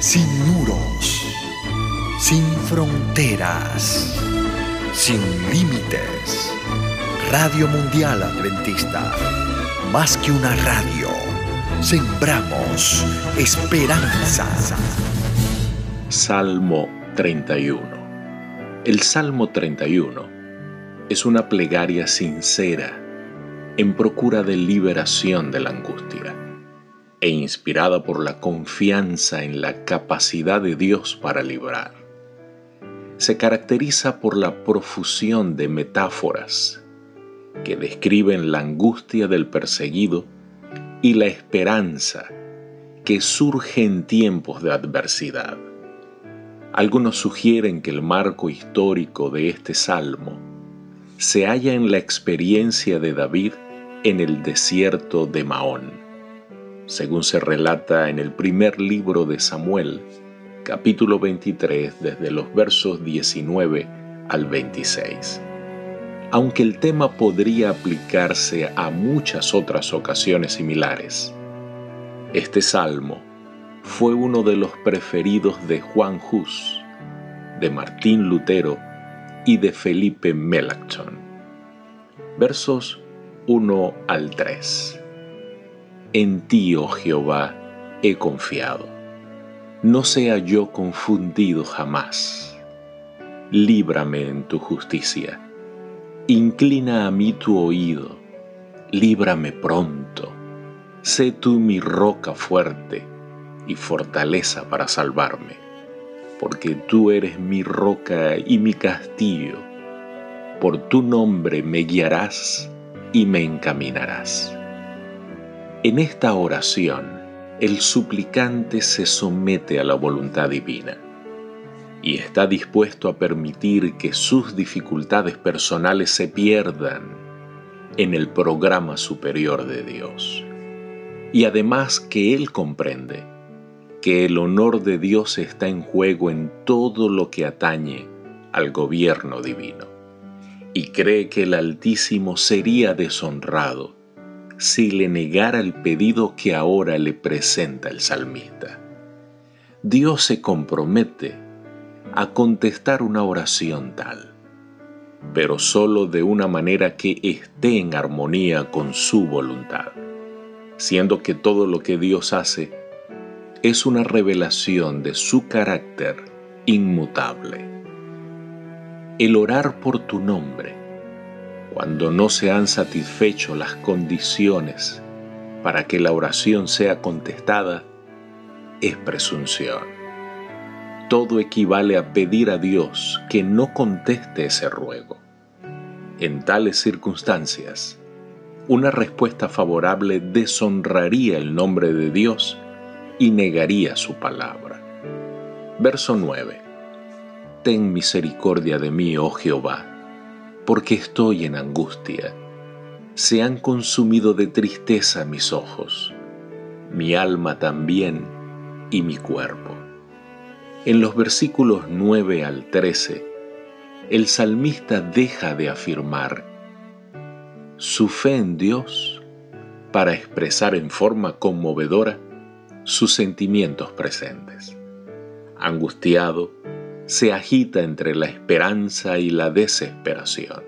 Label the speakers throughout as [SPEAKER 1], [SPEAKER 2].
[SPEAKER 1] sin muros, sin fronteras, sin límites. Radio Mundial Adventista, más que una radio, sembramos esperanza.
[SPEAKER 2] Salmo 31. El Salmo 31 es una plegaria sincera en procura de liberación de la angustia e inspirada por la confianza en la capacidad de Dios para librar. Se caracteriza por la profusión de metáforas que describen la angustia del perseguido y la esperanza que surge en tiempos de adversidad. Algunos sugieren que el marco histórico de este salmo se halla en la experiencia de David en el desierto de Maón según se relata en el primer libro de Samuel, capítulo 23, desde los versos 19 al 26. Aunque el tema podría aplicarse a muchas otras ocasiones similares, este salmo fue uno de los preferidos de Juan Hus, de Martín Lutero y de Felipe Melanchthon. Versos 1 al 3. En ti, oh Jehová, he confiado. No sea yo confundido jamás. Líbrame en tu justicia. Inclina a mí tu oído. Líbrame pronto. Sé tú mi roca fuerte y fortaleza para salvarme, porque tú eres mi roca y mi castillo. Por tu nombre me guiarás y me encaminarás. En esta oración, el suplicante se somete a la voluntad divina y está dispuesto a permitir que sus dificultades personales se pierdan en el programa superior de Dios. Y además que Él comprende que el honor de Dios está en juego en todo lo que atañe al gobierno divino, y cree que el Altísimo sería deshonrado si le negara el pedido que ahora le presenta el salmista. Dios se compromete a contestar una oración tal, pero solo de una manera que esté en armonía con su voluntad, siendo que todo lo que Dios hace es una revelación de su carácter inmutable. El orar por tu nombre cuando no se han satisfecho las condiciones para que la oración sea contestada, es presunción. Todo equivale a pedir a Dios que no conteste ese ruego. En tales circunstancias, una respuesta favorable deshonraría el nombre de Dios y negaría su palabra. Verso 9. Ten misericordia de mí, oh Jehová porque estoy en angustia. Se han consumido de tristeza mis ojos, mi alma también y mi cuerpo. En los versículos 9 al 13, el salmista deja de afirmar su fe en Dios para expresar en forma conmovedora sus sentimientos presentes. Angustiado, se agita entre la esperanza y la desesperación.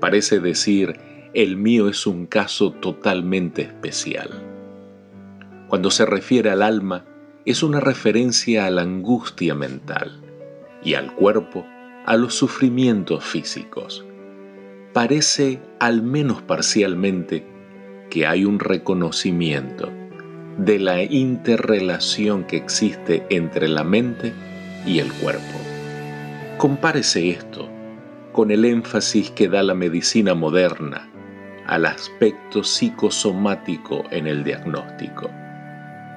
[SPEAKER 2] Parece decir, el mío es un caso totalmente especial. Cuando se refiere al alma, es una referencia a la angustia mental y al cuerpo a los sufrimientos físicos. Parece, al menos parcialmente, que hay un reconocimiento de la interrelación que existe entre la mente y el cuerpo. Compárese esto con el énfasis que da la medicina moderna al aspecto psicosomático en el diagnóstico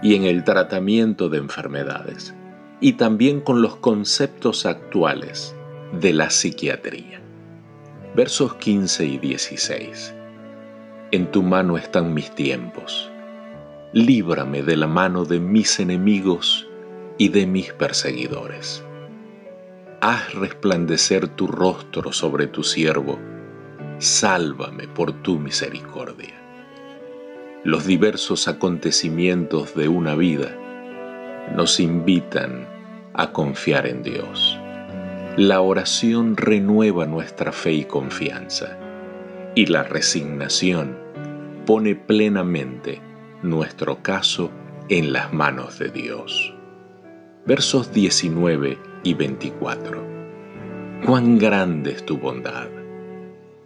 [SPEAKER 2] y en el tratamiento de enfermedades, y también con los conceptos actuales de la psiquiatría. Versos 15 y 16. En tu mano están mis tiempos. Líbrame de la mano de mis enemigos y de mis perseguidores. Haz resplandecer tu rostro sobre tu siervo, sálvame por tu misericordia. Los diversos acontecimientos de una vida nos invitan a confiar en Dios. La oración renueva nuestra fe y confianza y la resignación pone plenamente nuestro caso en las manos de Dios. Versos 19 y 24. Cuán grande es tu bondad,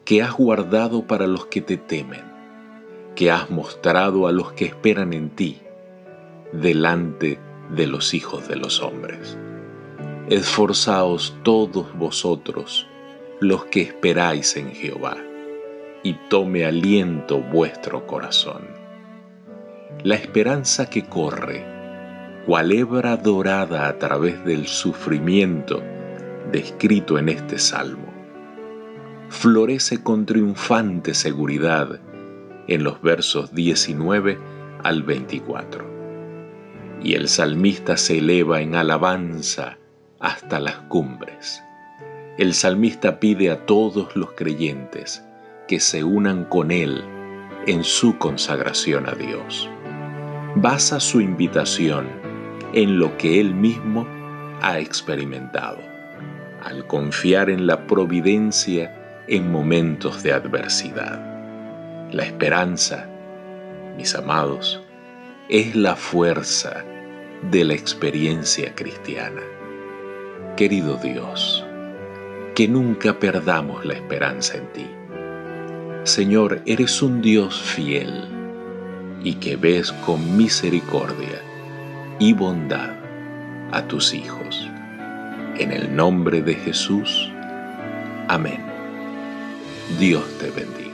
[SPEAKER 2] que has guardado para los que te temen, que has mostrado a los que esperan en ti, delante de los hijos de los hombres. Esforzaos todos vosotros, los que esperáis en Jehová, y tome aliento vuestro corazón la esperanza que corre, cual hebra dorada a través del sufrimiento descrito en este salmo, florece con triunfante seguridad en los versos 19 al 24. Y el salmista se eleva en alabanza hasta las cumbres. El salmista pide a todos los creyentes que se unan con él en su consagración a Dios basa su invitación en lo que él mismo ha experimentado, al confiar en la providencia en momentos de adversidad. La esperanza, mis amados, es la fuerza de la experiencia cristiana. Querido Dios, que nunca perdamos la esperanza en ti. Señor, eres un Dios fiel y que ves con misericordia y bondad a tus hijos. En el nombre de Jesús. Amén. Dios te bendiga.